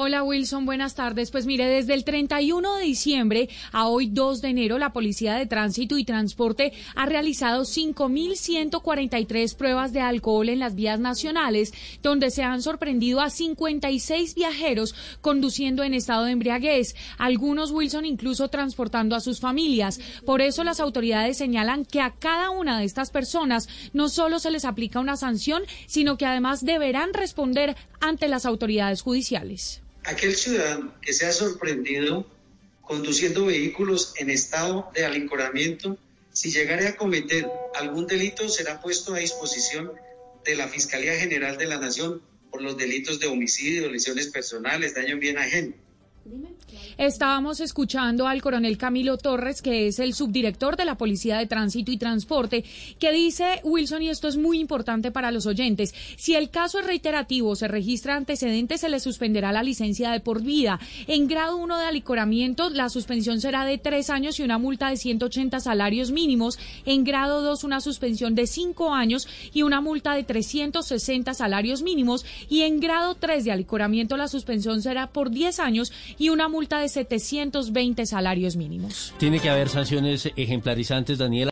Hola Wilson, buenas tardes. Pues mire, desde el 31 de diciembre a hoy 2 de enero, la Policía de Tránsito y Transporte ha realizado 5.143 pruebas de alcohol en las vías nacionales, donde se han sorprendido a 56 viajeros conduciendo en estado de embriaguez, algunos Wilson incluso transportando a sus familias. Por eso las autoridades señalan que a cada una de estas personas no solo se les aplica una sanción, sino que además deberán responder ante las autoridades judiciales aquel ciudadano que sea sorprendido conduciendo vehículos en estado de alincoramiento, si llegare a cometer algún delito, será puesto a disposición de la Fiscalía General de la Nación por los delitos de homicidio, lesiones personales, daño en bien ajeno. Estábamos escuchando al coronel Camilo Torres, que es el subdirector de la Policía de Tránsito y Transporte, que dice, Wilson, y esto es muy importante para los oyentes, si el caso es reiterativo, se registra antecedentes, se le suspenderá la licencia de por vida. En grado 1 de alicoramiento, la suspensión será de tres años y una multa de 180 salarios mínimos. En grado 2, una suspensión de cinco años y una multa de 360 salarios mínimos. Y en grado 3 de alicoramiento, la suspensión será por 10 años y una multa de 720 salarios mínimos. Tiene que haber sanciones ejemplarizantes, Daniela.